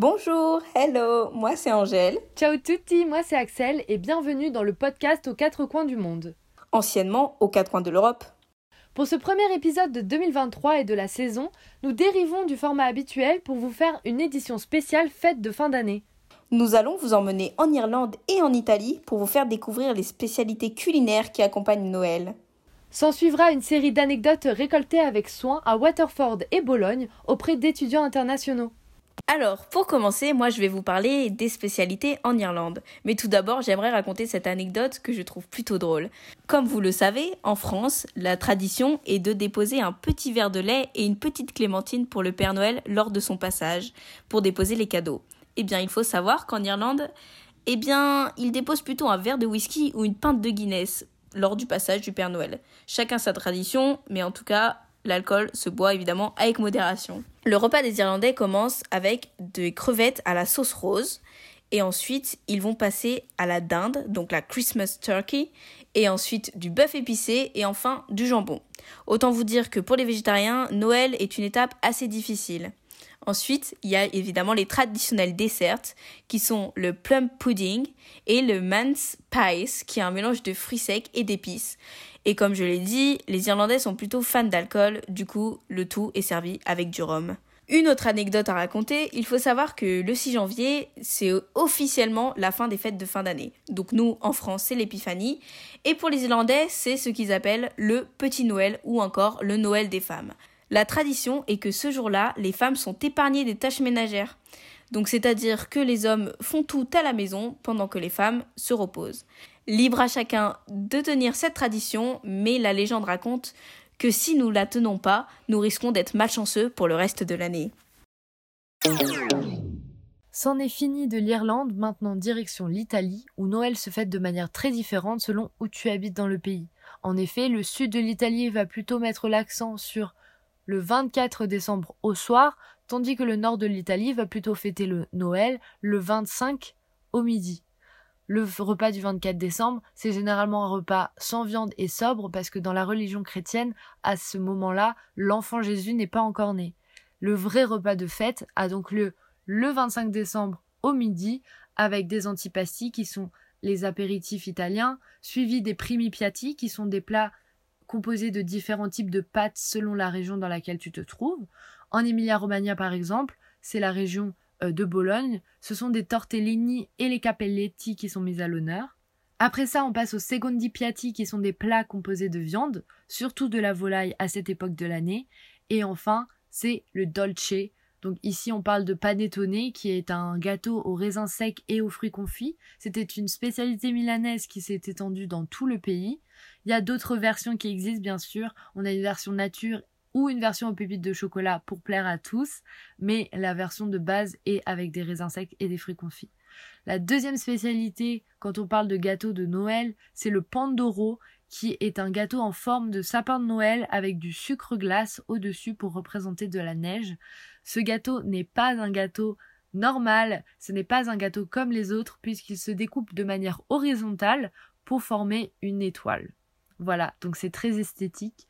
Bonjour, hello, moi c'est Angèle. Ciao tutti, moi c'est Axel et bienvenue dans le podcast aux quatre coins du monde. Anciennement aux quatre coins de l'Europe. Pour ce premier épisode de 2023 et de la saison, nous dérivons du format habituel pour vous faire une édition spéciale fête de fin d'année. Nous allons vous emmener en Irlande et en Italie pour vous faire découvrir les spécialités culinaires qui accompagnent Noël. S'en suivra une série d'anecdotes récoltées avec soin à Waterford et Bologne auprès d'étudiants internationaux. Alors, pour commencer, moi je vais vous parler des spécialités en Irlande. Mais tout d'abord, j'aimerais raconter cette anecdote que je trouve plutôt drôle. Comme vous le savez, en France, la tradition est de déposer un petit verre de lait et une petite clémentine pour le Père Noël lors de son passage, pour déposer les cadeaux. Eh bien, il faut savoir qu'en Irlande, eh bien, il dépose plutôt un verre de whisky ou une pinte de Guinness lors du passage du Père Noël. Chacun sa tradition, mais en tout cas, l'alcool se boit évidemment avec modération. Le repas des Irlandais commence avec des crevettes à la sauce rose. Et ensuite, ils vont passer à la dinde, donc la Christmas turkey, et ensuite du bœuf épicé, et enfin du jambon. Autant vous dire que pour les végétariens, Noël est une étape assez difficile. Ensuite, il y a évidemment les traditionnels desserts, qui sont le plum pudding et le man's pies, qui est un mélange de fruits secs et d'épices. Et comme je l'ai dit, les Irlandais sont plutôt fans d'alcool, du coup, le tout est servi avec du rhum. Une autre anecdote à raconter, il faut savoir que le 6 janvier, c'est officiellement la fin des fêtes de fin d'année. Donc nous, en France, c'est l'épiphanie. Et pour les Irlandais, c'est ce qu'ils appellent le petit Noël ou encore le Noël des femmes. La tradition est que ce jour-là, les femmes sont épargnées des tâches ménagères. Donc c'est-à-dire que les hommes font tout à la maison pendant que les femmes se reposent. Libre à chacun de tenir cette tradition, mais la légende raconte que si nous la tenons pas, nous risquons d'être malchanceux pour le reste de l'année. C'en est fini de l'Irlande, maintenant direction l'Italie, où Noël se fête de manière très différente selon où tu habites dans le pays. En effet, le sud de l'Italie va plutôt mettre l'accent sur le 24 décembre au soir, tandis que le nord de l'Italie va plutôt fêter le Noël le 25 au midi. Le repas du 24 décembre, c'est généralement un repas sans viande et sobre parce que dans la religion chrétienne, à ce moment-là, l'enfant Jésus n'est pas encore né. Le vrai repas de fête a donc lieu le 25 décembre au midi avec des antipasti qui sont les apéritifs italiens, suivis des primi piatti qui sont des plats composés de différents types de pâtes selon la région dans laquelle tu te trouves. En Emilia-Romagna par exemple, c'est la région euh, de Bologne, ce sont des tortellini et les capelletti qui sont mis à l'honneur. Après ça, on passe aux secondi piatti qui sont des plats composés de viande, surtout de la volaille à cette époque de l'année. Et enfin, c'est le dolce. Donc ici, on parle de panettone qui est un gâteau aux raisins secs et aux fruits confits. C'était une spécialité milanaise qui s'est étendue dans tout le pays. Il y a d'autres versions qui existent, bien sûr. On a une version nature ou une version aux pépites de chocolat pour plaire à tous, mais la version de base est avec des raisins secs et des fruits confits. La deuxième spécialité, quand on parle de gâteau de Noël, c'est le pandoro, qui est un gâteau en forme de sapin de Noël avec du sucre glace au-dessus pour représenter de la neige. Ce gâteau n'est pas un gâteau normal, ce n'est pas un gâteau comme les autres puisqu'il se découpe de manière horizontale pour former une étoile. Voilà, donc c'est très esthétique.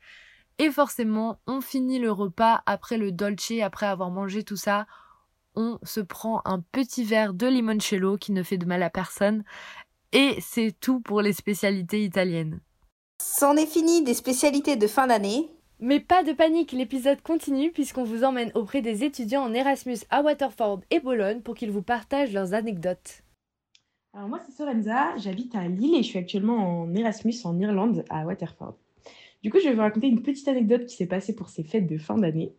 Et forcément, on finit le repas après le dolce, après avoir mangé tout ça. On se prend un petit verre de limoncello qui ne fait de mal à personne. Et c'est tout pour les spécialités italiennes. C'en est fini des spécialités de fin d'année. Mais pas de panique, l'épisode continue puisqu'on vous emmène auprès des étudiants en Erasmus à Waterford et Bologne pour qu'ils vous partagent leurs anecdotes. Alors moi c'est Sorenza, j'habite à Lille et je suis actuellement en Erasmus en Irlande à Waterford. Du coup, je vais vous raconter une petite anecdote qui s'est passée pour ces fêtes de fin d'année.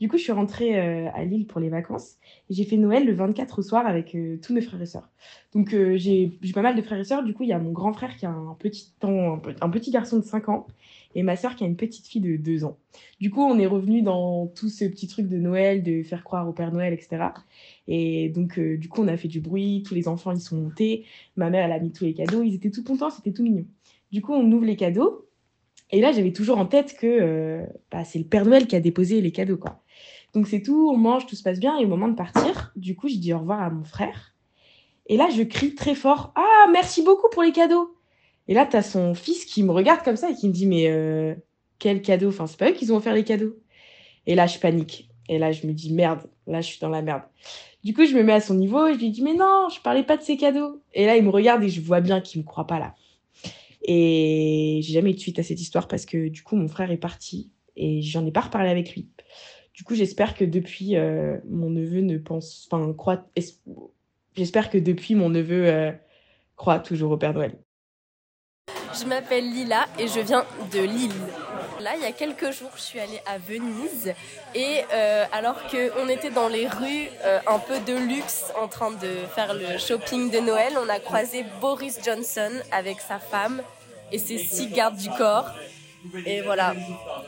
Du coup, je suis rentrée euh, à Lille pour les vacances et j'ai fait Noël le 24 au soir avec euh, tous mes frères et sœurs. Donc, euh, j'ai pas mal de frères et sœurs. Du coup, il y a mon grand frère qui a un petit, un, petit garçon de 5 ans et ma sœur qui a une petite fille de 2 ans. Du coup, on est revenu dans tout ce petit truc de Noël, de faire croire au Père Noël, etc. Et donc, du coup, on a fait du bruit, tous les enfants, ils sont montés. Ma mère, elle a mis tous les cadeaux, ils étaient tout contents, c'était tout mignon. Du coup, on ouvre les cadeaux et là, j'avais toujours en tête que euh, bah, c'est le Père Noël qui a déposé les cadeaux, quoi. Donc c'est tout, on mange, tout se passe bien. Et au moment de partir, du coup, je dis au revoir à mon frère. Et là, je crie très fort Ah, merci beaucoup pour les cadeaux. Et là, tu as son fils qui me regarde comme ça et qui me dit Mais euh, quel cadeau Enfin, c'est pas eux qui ont offert les cadeaux. Et là, je panique. Et là, je me dis Merde, là, je suis dans la merde. Du coup, je me mets à son niveau et je lui dis, mais non, je parlais pas de ses cadeaux. Et là, il me regarde et je vois bien qu'il me croit pas là. Et j'ai jamais eu de suite à cette histoire parce que du coup, mon frère est parti et j'en ai pas reparlé avec lui. Du coup, j'espère que depuis, euh, mon neveu ne pense, enfin, croit, j'espère que depuis, mon neveu euh, croit toujours au Père Noël. Je m'appelle Lila et je viens de Lille. Là, il y a quelques jours, je suis allée à Venise et euh, alors qu'on était dans les rues euh, un peu de luxe en train de faire le shopping de Noël, on a croisé Boris Johnson avec sa femme et ses six gardes du corps. Et voilà,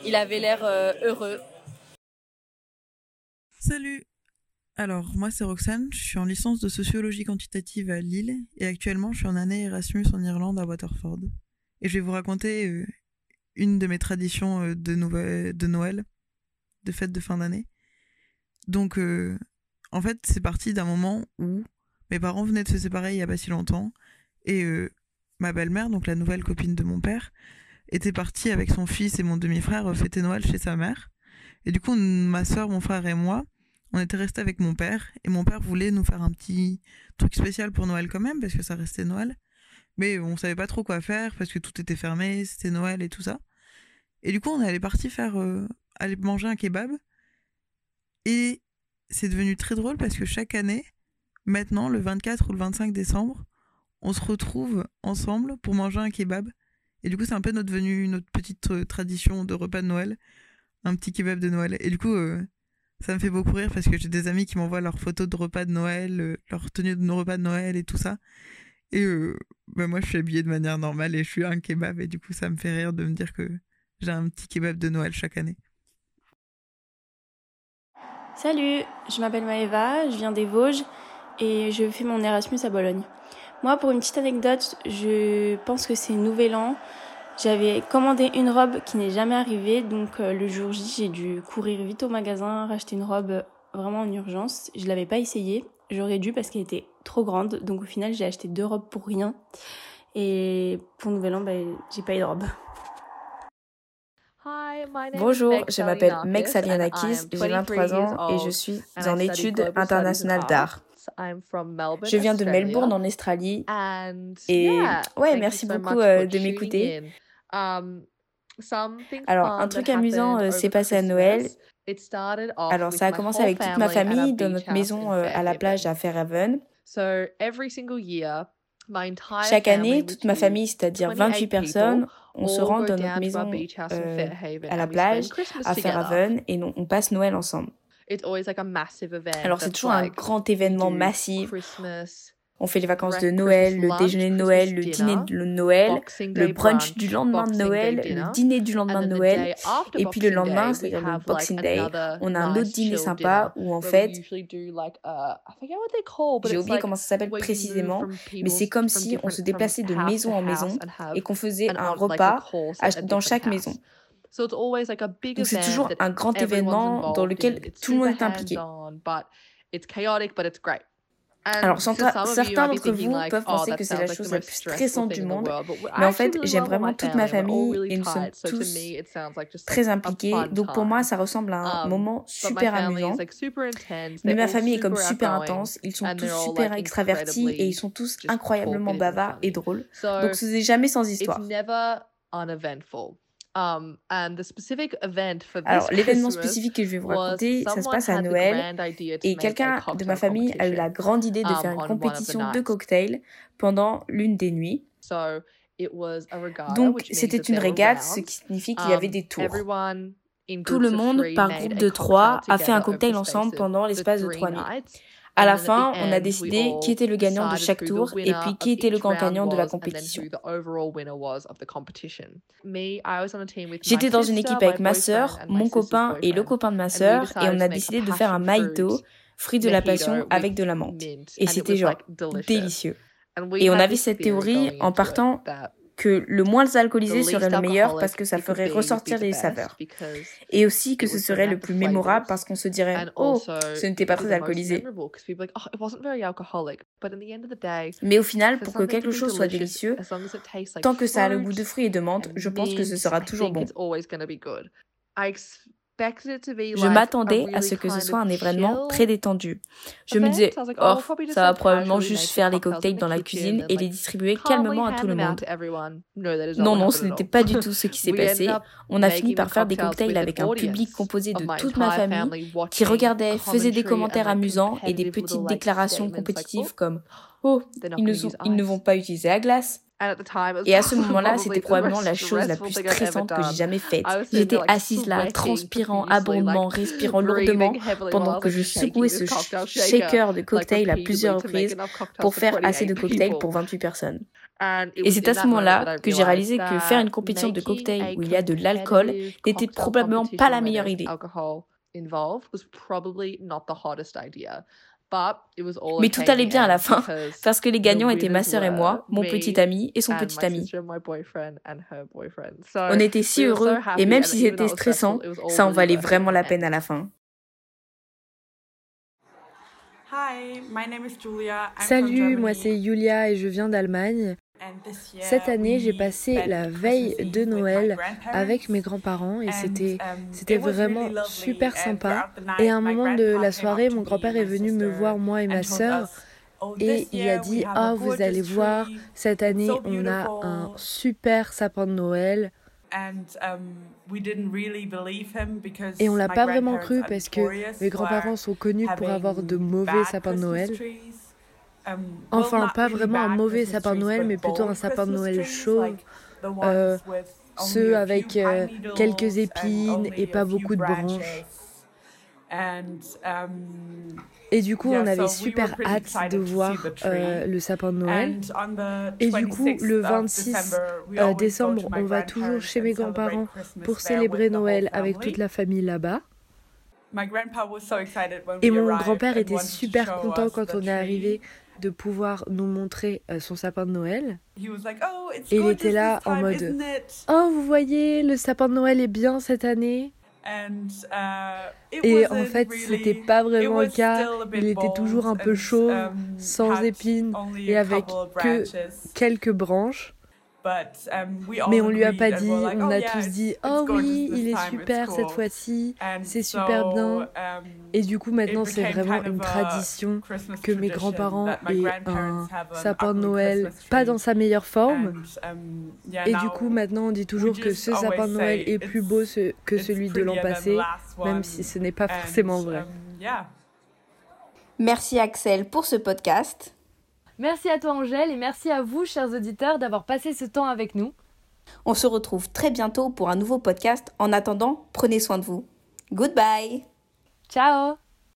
il avait l'air euh, heureux. Salut Alors, moi c'est Roxane, je suis en licence de sociologie quantitative à Lille et actuellement je suis en année Erasmus en Irlande à Waterford. Et je vais vous raconter une de mes traditions euh, de, Noël, de fête de fin d'année. Donc, euh, en fait, c'est parti d'un moment où mes parents venaient de se séparer il y a pas si longtemps et euh, ma belle-mère, donc la nouvelle copine de mon père, était partie avec son fils et mon demi-frère fêter Noël chez sa mère. Et du coup, ma soeur, mon frère et moi, on était restés avec mon père et mon père voulait nous faire un petit truc spécial pour Noël quand même parce que ça restait Noël. Mais on savait pas trop quoi faire parce que tout était fermé, c'était Noël et tout ça. Et du coup, on est parti faire euh, aller manger un kebab. Et c'est devenu très drôle parce que chaque année, maintenant, le 24 ou le 25 décembre, on se retrouve ensemble pour manger un kebab. Et du coup, c'est un peu notre venue, notre petite euh, tradition de repas de Noël, un petit kebab de Noël. Et du coup, euh, ça me fait beaucoup rire parce que j'ai des amis qui m'envoient leurs photos de repas de Noël, leurs tenues de nos repas de Noël et tout ça. Et bah, moi, je suis habillée de manière normale et je suis un kebab. Et du coup, ça me fait rire de me dire que j'ai un petit kebab de Noël chaque année. Salut, je m'appelle Maëva, je viens des Vosges et je fais mon Erasmus à Bologne. Moi, pour une petite anecdote, je pense que c'est Nouvel An. J'avais commandé une robe qui n'est jamais arrivée, donc euh, le jour J, j'ai dû courir vite au magasin, racheter une robe vraiment en urgence. Je l'avais pas essayée, j'aurais dû parce qu'elle était trop grande, donc au final j'ai acheté deux robes pour rien. Et pour Nouvel An, bah, j'ai pas eu de robe. Bonjour, je m'appelle Meg Salianakis, j'ai 23 ans et je suis en études internationales d'art. Je viens de Melbourne en Australie et ouais, merci beaucoup euh, de m'écouter. Um, Alors, un truc amusant euh, s'est passé à Noël. Alors, ça a commencé avec toute ma famille dans notre maison euh, à la plage à Fairhaven. Chaque année, toute ma famille, c'est-à-dire 28 personnes, on se rend dans notre maison euh, à la plage, à Fairhaven, et on passe Noël ensemble. Alors c'est toujours un grand événement massif. On fait les vacances de Noël, le déjeuner de Noël, le dîner de Noël, le brunch du lendemain de Noël, le dîner du lendemain de Noël. Et puis le lendemain, c'est-à-dire le Boxing Day, on a un autre dîner sympa où en fait, j'ai oublié comment ça s'appelle précisément, mais c'est comme si on se déplaçait de maison en maison et qu'on faisait un repas dans chaque maison. Donc c'est toujours un grand événement dans lequel tout le monde est impliqué. Alors, certains d'entre vous peuvent penser que c'est la chose la plus stressante du monde, mais en fait, j'aime vraiment toute ma famille et nous sommes tous très impliqués. Donc, pour moi, ça ressemble à un um, moment super amusant. Mais ma famille est comme super intense. Ils sont tous super extravertis et ils sont tous incroyablement bavards et drôles. Donc, ce n'est jamais sans histoire. Um, Alors, l'événement spécifique que je vais vous raconter, ça se passe à Noël. Et quelqu'un de ma famille a eu la grande idée de um, faire une compétition de cocktails pendant l'une des nuits. Donc, c'était une régate, ce qui signifie qu'il y avait um, des tours. Tout le monde, par groupe de trois, a fait un cocktail ensemble pendant l'espace de trois nuits. À la fin, on a décidé qui était le gagnant de chaque tour et puis qui était le grand gagnant de la compétition. J'étais dans une équipe avec ma sœur, mon copain et le copain de ma sœur et on a décidé de faire un mojito, fruit de la passion avec de la menthe. Et c'était genre délicieux. Et on avait cette théorie en partant que le moins alcoolisé serait le meilleur parce que ça ferait ressortir les saveurs. Et aussi que ce serait le plus mémorable parce qu'on se dirait Oh, ce n'était pas très alcoolisé. Oh, Mais au final, pour que quelque chose soit délicieux, tant que ça a le goût de fruits et de menthe, je pense que ce sera toujours bon. Je m'attendais à ce que ce soit un événement très détendu. Je me disais, oh, ça va probablement juste faire les cocktails dans la cuisine et les distribuer calmement à tout le monde. Non, non, ce n'était pas du tout ce qui s'est passé. On a fini par faire des cocktails avec un public composé de toute ma famille qui regardait, faisait des commentaires amusants et des petites déclarations compétitives comme Oh, ils ne, ils ne vont pas utiliser la glace. Et à ce moment-là, c'était probablement la chose la plus stressante que j'ai jamais faite. J'étais assise là, transpirant abondamment, respirant lourdement, pendant que je secouais ce shaker de cocktail à plusieurs reprises pour faire assez de cocktails pour 28 personnes. Et c'est à ce moment-là que j'ai réalisé que faire une compétition de cocktails où il y a de l'alcool n'était probablement pas la meilleure idée. Mais tout allait bien à la fin, parce que les gagnants étaient ma sœur et moi, mon petit ami et son petit ami. On était si heureux, et même si c'était stressant, ça en valait vraiment la peine à la fin. Salut, moi c'est Julia et je viens d'Allemagne. Cette année, j'ai passé la veille de Noël avec mes grands-parents et c'était um, c'était vraiment super sympa. Et à un moment de la soirée, mon grand-père est venu me voir moi et ma sœur oh, et il a dit "Ah, vous allez voir, cette année, on a un super sapin de Noël." Um, et on l'a pas vraiment cru parce que mes grands-parents sont connus pour avoir de mauvais sapins de Noël. Um, enfin, pas vraiment un mauvais sapin de Noël, mais plutôt un sapin de Noël chaud. Euh, ceux avec euh, quelques épines et pas beaucoup de branches. Um, et du coup, on avait super hâte de voir euh, le sapin de Noël. Et du coup, le 26 décembre, on va toujours chez mes grands-parents pour célébrer Noël avec toute la famille là-bas. Et mon grand-père était super content quand on est arrivé de pouvoir nous montrer euh, son sapin de Noël. Oh, Et il était là en mode Oh, vous voyez, le sapin de Noël est bien cette année. Uh, Et en fait, c'était pas vraiment le cas. Il était toujours un peu chaud, um, sans épines et avec que quelques branches. Um, Mais on lui a pas dit, on oh, a tous dit Oh oui, il est super cette fois-ci, c'est super bien. Um, et du coup, maintenant, c'est vraiment une tradition que mes grands-parents aient un sapin de Noël, pas dans sa meilleure forme. Um, et du coup, maintenant, on dit toujours que ce sapin de Noël est plus beau que celui de l'an passé, même si ce n'est pas forcément vrai. Merci Axel pour ce podcast. Merci à toi Angèle et merci à vous chers auditeurs d'avoir passé ce temps avec nous. On se retrouve très bientôt pour un nouveau podcast. En attendant, prenez soin de vous. Goodbye. Ciao